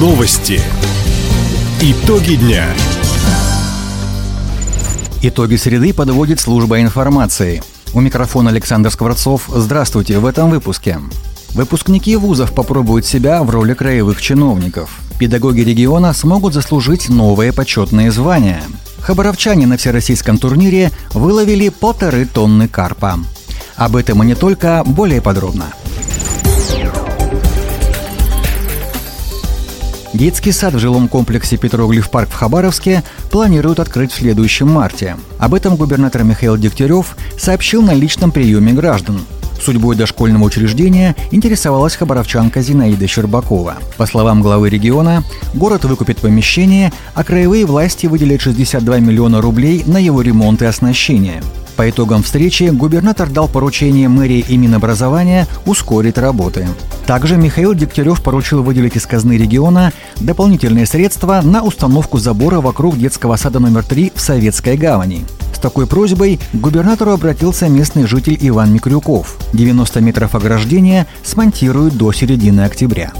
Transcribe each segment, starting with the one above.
Новости. Итоги дня. Итоги среды подводит служба информации. У микрофона Александр Скворцов. Здравствуйте в этом выпуске. Выпускники вузов попробуют себя в роли краевых чиновников. Педагоги региона смогут заслужить новые почетные звания. Хабаровчане на всероссийском турнире выловили полторы тонны карпа. Об этом и не только, более подробно – Детский сад в жилом комплексе «Петроглиф парк» в Хабаровске планируют открыть в следующем марте. Об этом губернатор Михаил Дегтярев сообщил на личном приеме граждан. Судьбой дошкольного учреждения интересовалась хабаровчанка Зинаида Щербакова. По словам главы региона, город выкупит помещение, а краевые власти выделят 62 миллиона рублей на его ремонт и оснащение. По итогам встречи губернатор дал поручение мэрии и Минобразования ускорить работы. Также Михаил Дегтярев поручил выделить из казны региона дополнительные средства на установку забора вокруг детского сада номер 3 в Советской гавани. С такой просьбой к губернатору обратился местный житель Иван Микрюков. 90 метров ограждения смонтируют до середины октября.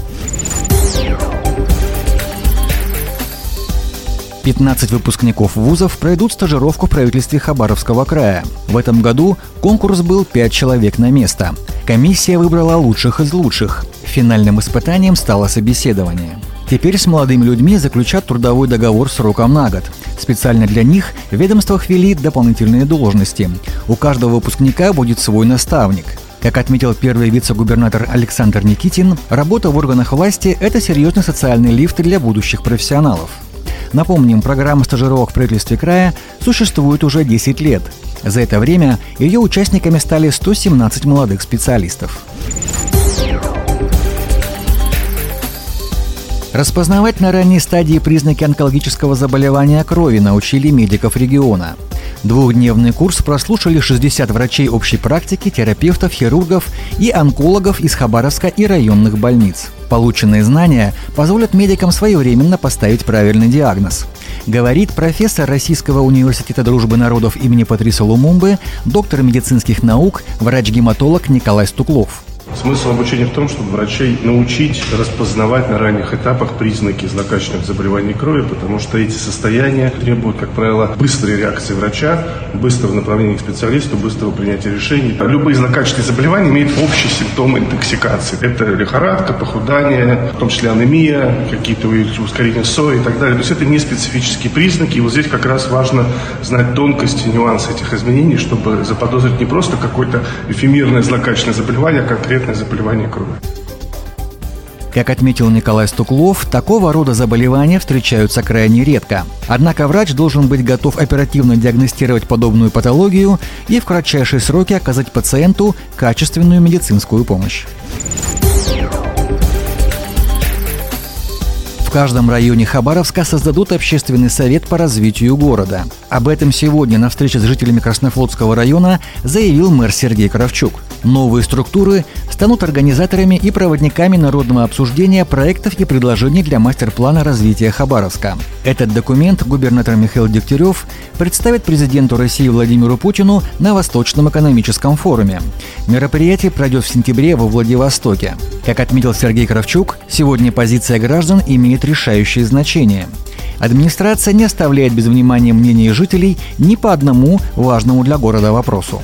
15 выпускников вузов пройдут стажировку в правительстве Хабаровского края. В этом году конкурс был 5 человек на место. Комиссия выбрала лучших из лучших. Финальным испытанием стало собеседование. Теперь с молодыми людьми заключат трудовой договор сроком на год. Специально для них в ведомствах ввели дополнительные должности. У каждого выпускника будет свой наставник. Как отметил первый вице-губернатор Александр Никитин, работа в органах власти – это серьезный социальный лифт для будущих профессионалов. Напомним, программа стажировок в правительстве края существует уже 10 лет. За это время ее участниками стали 117 молодых специалистов. Распознавать на ранней стадии признаки онкологического заболевания крови научили медиков региона. Двухдневный курс прослушали 60 врачей общей практики, терапевтов, хирургов и онкологов из Хабаровска и районных больниц. Полученные знания позволят медикам своевременно поставить правильный диагноз. Говорит профессор Российского университета дружбы народов имени Патриса Лумумбы, доктор медицинских наук, врач-гематолог Николай Стуклов. Смысл обучения в том, чтобы врачей научить распознавать на ранних этапах признаки злокачественных заболеваний крови, потому что эти состояния требуют, как правило, быстрой реакции врача, быстрого направления к специалисту, быстрого принятия решений. Любые злокачественные заболевания имеют общие симптомы интоксикации. Это лихорадка, похудание, в том числе анемия, какие-то ускорения сои и так далее. То есть это не специфические признаки. И вот здесь как раз важно знать тонкости, нюансы этих изменений, чтобы заподозрить не просто какое-то эфемерное злокачественное заболевание, а конкретно конкретное заболевание крови. Как отметил Николай Стуклов, такого рода заболевания встречаются крайне редко. Однако врач должен быть готов оперативно диагностировать подобную патологию и в кратчайшие сроки оказать пациенту качественную медицинскую помощь. В каждом районе Хабаровска создадут общественный совет по развитию города. Об этом сегодня на встрече с жителями Краснофлотского района заявил мэр Сергей Кравчук. Новые структуры станут организаторами и проводниками народного обсуждения проектов и предложений для мастер-плана развития Хабаровска. Этот документ губернатор Михаил Дегтярев представит президенту России Владимиру Путину на Восточном экономическом форуме. Мероприятие пройдет в сентябре во Владивостоке. Как отметил Сергей Кравчук, сегодня позиция граждан имеет решающее значение. Администрация не оставляет без внимания мнения жителей ни по одному важному для города вопросу.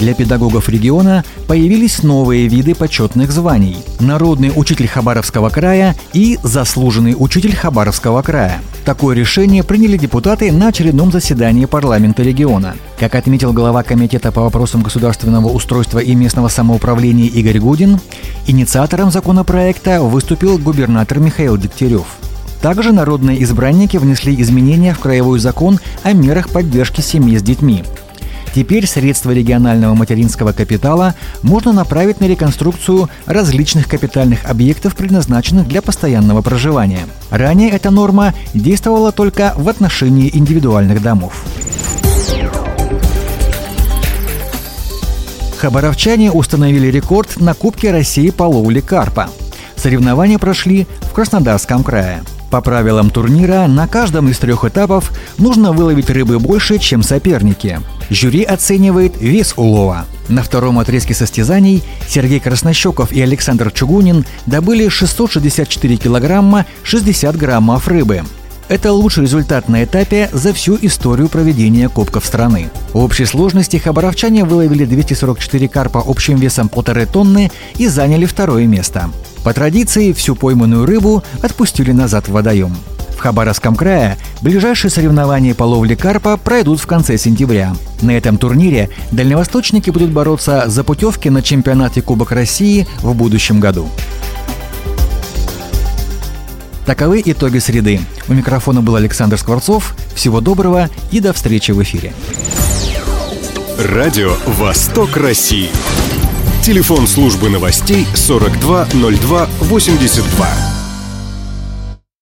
Для педагогов региона появились новые виды почетных званий – народный учитель Хабаровского края и заслуженный учитель Хабаровского края. Такое решение приняли депутаты на очередном заседании парламента региона. Как отметил глава Комитета по вопросам государственного устройства и местного самоуправления Игорь Гудин, инициатором законопроекта выступил губернатор Михаил Дегтярев. Также народные избранники внесли изменения в краевой закон о мерах поддержки семьи с детьми. Теперь средства регионального материнского капитала можно направить на реконструкцию различных капитальных объектов, предназначенных для постоянного проживания. Ранее эта норма действовала только в отношении индивидуальных домов. Хабаровчане установили рекорд на Кубке России по ловле карпа. Соревнования прошли в Краснодарском крае. По правилам турнира, на каждом из трех этапов нужно выловить рыбы больше, чем соперники. Жюри оценивает вес улова. На втором отрезке состязаний Сергей Краснощеков и Александр Чугунин добыли 664 килограмма 60 граммов рыбы. Это лучший результат на этапе за всю историю проведения Кубков страны. В общей сложности хабаровчане выловили 244 карпа общим весом полторы тонны и заняли второе место. По традиции, всю пойманную рыбу отпустили назад в водоем. В Хабаровском крае ближайшие соревнования по ловле карпа пройдут в конце сентября. На этом турнире дальневосточники будут бороться за путевки на чемпионате Кубок России в будущем году. Таковы итоги среды. У микрофона был Александр Скворцов. Всего доброго и до встречи в эфире. Радио «Восток России». Телефон службы новостей 420282.